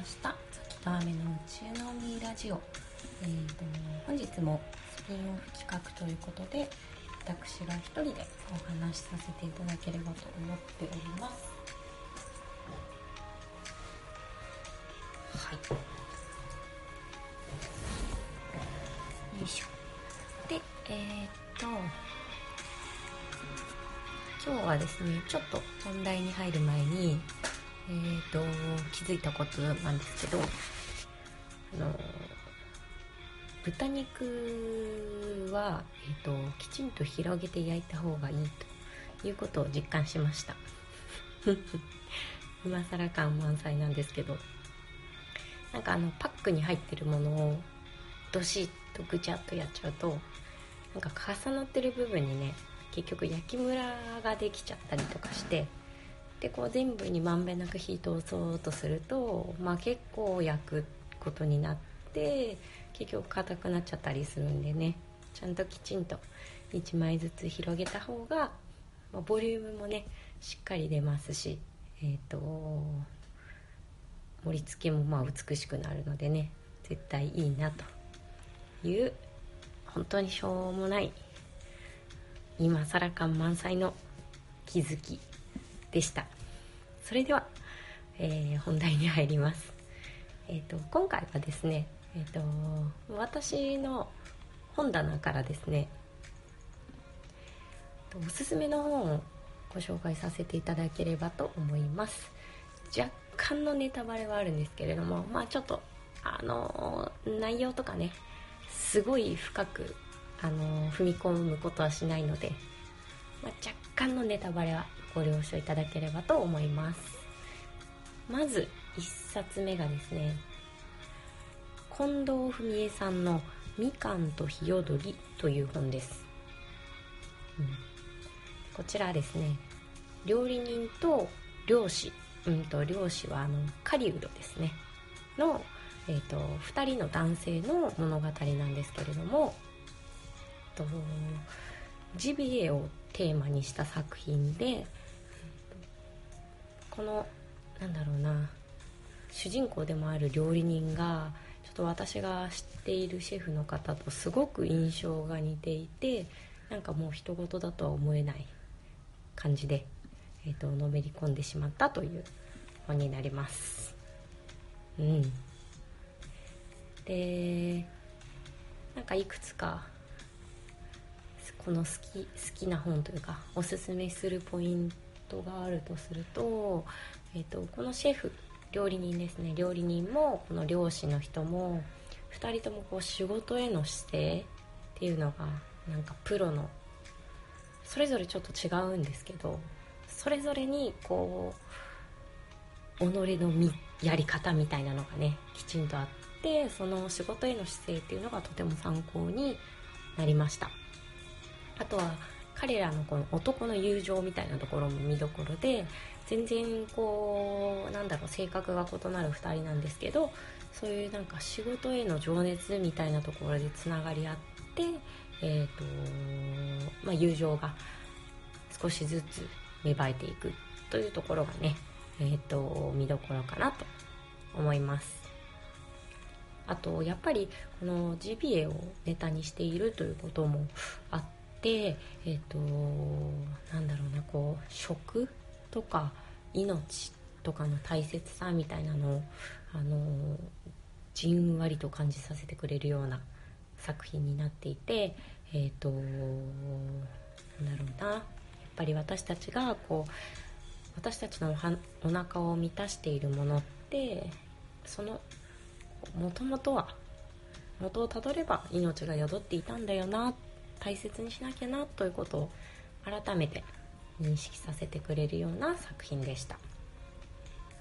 ました「月と雨の宇宙の海ラジオ」えーと、本日もスピンオフ企画ということで私が一人でお話しさせていただければと思っております。はい。よいしょ。でえー、っと今日はですねちょっと本題に入る前にえーと、気づいたことなんですけどあの豚肉は、えーと、きちんと広げて焼いた方がいいということを実感しました。今更感満載なんですけど。なんかあのパックに入ってるものをどしっとぐちゃっとやっちゃうとなんか重なってる部分にね結局焼きムラができちゃったりとかしてでこう全部にまんべんなく火通そうとすると、まあ、結構焼くことになって結局硬くなっちゃったりするんでね。ちゃんときちんと1枚ずつ広げた方が、まあ、ボリュームもねしっかり出ますしえっ、ー、と盛り付けもまあ美しくなるのでね絶対いいなという本当にしょうもない今更感満載の気づき。でした。それでは、えー、本題に入ります、えーと、今回はですね、えーと、私の本棚からですねおすすめの本をご紹介させていただければと思います。若干のネタバレはあるんですけれどもまあちょっとあの内容とかねすごい深くあの踏み込むことはしないので、まあ、若干のネタバレはご了承いただければと思います。まず1冊目がですね近藤文江さんの「みかんとひよどり」という本です、うん、こちらですね料理人と漁師、うんと、漁師はあの狩人ですね。の、えーと、と2人の男性の物語なんですけれどもとジビエをテーマにした作品でこのなんだろうな主人公でもある料理人がちょっと私が知っているシェフの方とすごく印象が似ていてなんかもう人事だとは思えない感じで、えーと、のめり込んでしまったという本になります。うん。でなんかいくつかこの好き好きな本というかおすすめするポイントトがあるとすると,、えーと、このシェフ料理人ですね。料理人もこの漁師の人も2人ともこう仕事への姿勢っていうのがなんかプロのそれぞれちょっと違うんですけどそれぞれにこう己のやり方みたいなのがねきちんとあってその仕事への姿勢っていうのがとても参考になりました。あとは彼らのこの男の友情みたいなところも見どころで全然こうなんだろう性格が異なる2人なんですけどそういうなんか仕事への情熱みたいなところでつながり合って、えーとまあ、友情が少しずつ芽生えていくというところがね、えーと見どころかなと思います。あとやっぱりこのジビエをネタにしているということもあってでえっ、ー、となんだろうなこう食とか命とかの大切さみたいなのをあのじんわりと感じさせてくれるような作品になっていてえっ、ー、となんだろうなやっぱり私たちがこう私たちのお腹を満たしているものってそのもともとは元をたどれば命が宿っていたんだよなっ大切にしなきゃなということを改めて認識させてくれるような作品でした。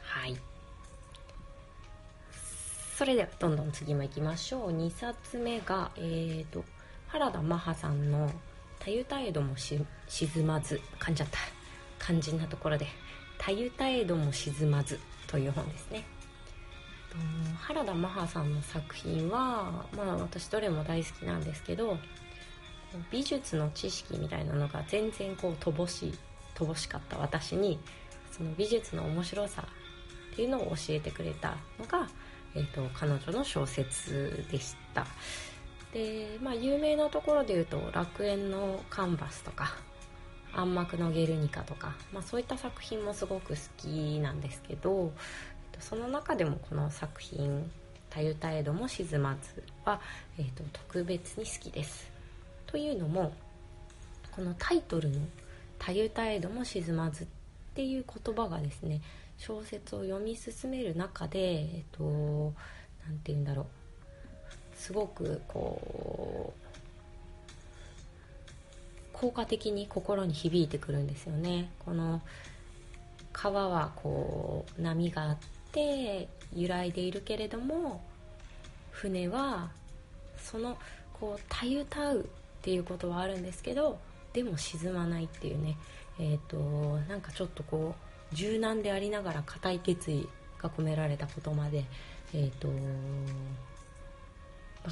はい。それではどんどん次もいきましょう。2冊目がえーと原田マハさんの「たゆたえども沈まず」噛んじゃった。肝心なところで「たゆたえども沈まず」という本ですね。原田マハさんの作品はまあ私どれも大好きなんですけど美術の知識みたいなのが全然こう乏しい乏しかった私にその美術の面白さっていうのを教えてくれたのが、えーと、彼女の小説でした。で、まあ、有名なところでいうと「楽園のカンバス」とか「暗幕のゲルニカ」とか、まあ、そういった作品もすごく好きなんですけどその中でもこの作品「たゆたえども沈まずは」えーと、特別に好きです。というのもこのタイトルの「たゆたえども沈まず」っていう言葉がですね小説を読み進める中でえっと何て言うんだろう。すごくこう効果的に心に響いてくるんですよね。この川はこう波があって揺らいでいるけれども船はそのこうたゆたうっていうことはあるんですけどでも沈まないっていうね。えっ、ー、となんかちょっとこう柔軟でありながら固い決意が込められたことまでえっ、ー、と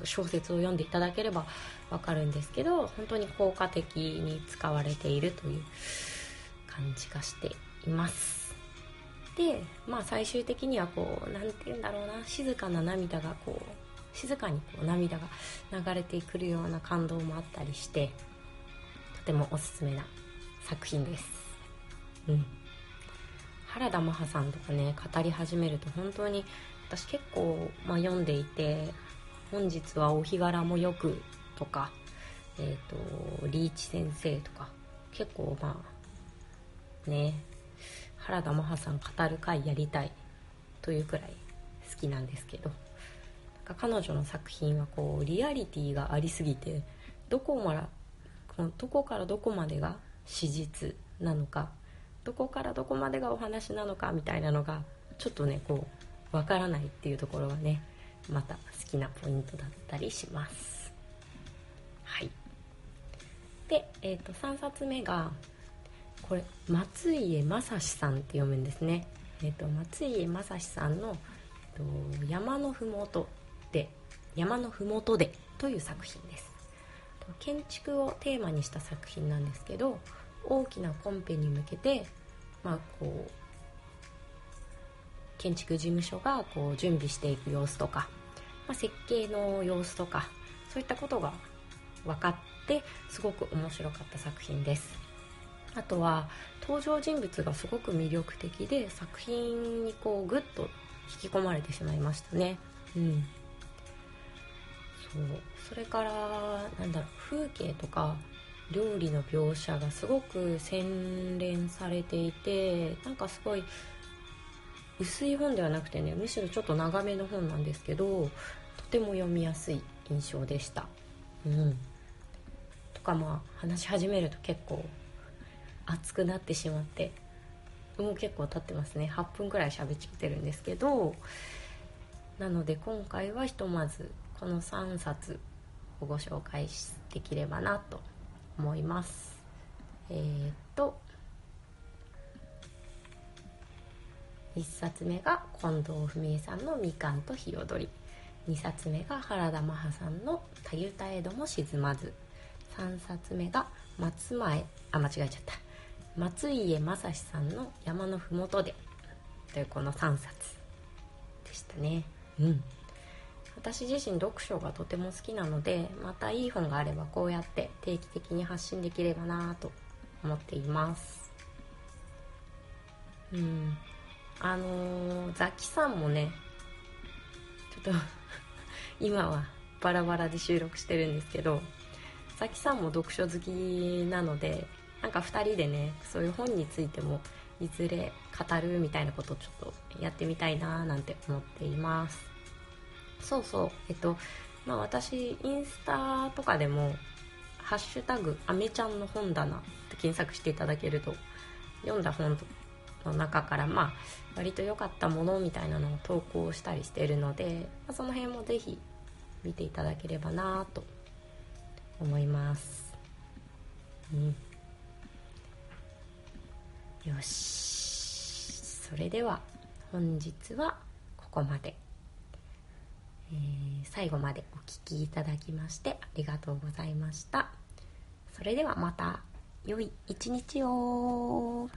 小説を読んでいただければわかるんですけど本当に効果的に使われているという感じがしています。でまあ最終的にはこう何て言うんだろうな静かな涙がこう静かにこう涙が流れてくるような感動もあったりしてとてもおすすめな作品です。うん。原田マハさんとかね語り始めると本当に私結構、まあ、読んでいて本日はお日柄もよくとか、えっ、ー、と、リーチ先生とか、結構まあ、ね、原田マハさん語る回やりたいというくらい好きなんですけど、か彼女の作品はこう、リアリティがありすぎて、どこら、どこからどこまでが史実なのか、どこからどこまでがお話なのかみたいなのが、ちょっとね、こう、わからないっていうところがね、また好きなポイントだったりします。はい。で、えーと、3冊目がこれ松家正史さんって読むんですね、えーと、松家正史さんの、えーと「山のふもと山のふもとで」という作品です。建築をテーマにした作品なんですけど大きなコンペに向けて、まあ、こう建築事務所がこう準備していく様子とか、まあ、設計の様子とかそういったことが分かってすごく面白かった作品です。あとは登場人物がすごく魅力的で作品にこうグッと引き込まれてしまいましたね。うん。そうそれからなんだろう風景とか料理の描写がすごく洗練されていてなんかすごい薄い本ではなくてねむしろちょっと長めの本なんですけどとても読みやすい印象でした。うん。とかまあ話し始めると結構熱くなってしまってもう結構経ってますね。8分くらい喋っちゃってるんですけどなので今回はひとまずこの3冊をご紹介できればなと思います。えー、っと1冊目が近藤文江さんの「みかんとひよどり」2冊目が原田マハさんの「たゆたえども沈まず」3冊目が松前あ間違えちゃった。松家正史さんの「山のふもとで」というこの3冊でしたね。うん。私自身読書がとても好きなのでまたいい本があればこうやって定期的に発信できればなと思っています。うん。あのー、ザキさんもねちょっと 今はバラバラで収録してるんですけどザキさんも読書好きなのでなんか2人でねそういう本についてもいずれ語るみたいなことをちょっとやってみたいななんて思っています。そうそう。えっとまあ私インスタとかでも「ハッシュタグアメちゃんの本棚」って検索していただけると読んだ本の中からまあ割と良かったものみたいなのを投稿したりしているので、まあ、その辺もぜひ見ていただければなと思います、うん、よし。それでは本日はここまで、えー、最後までお聴きいただきましてありがとうございました。それではまた良い一日を。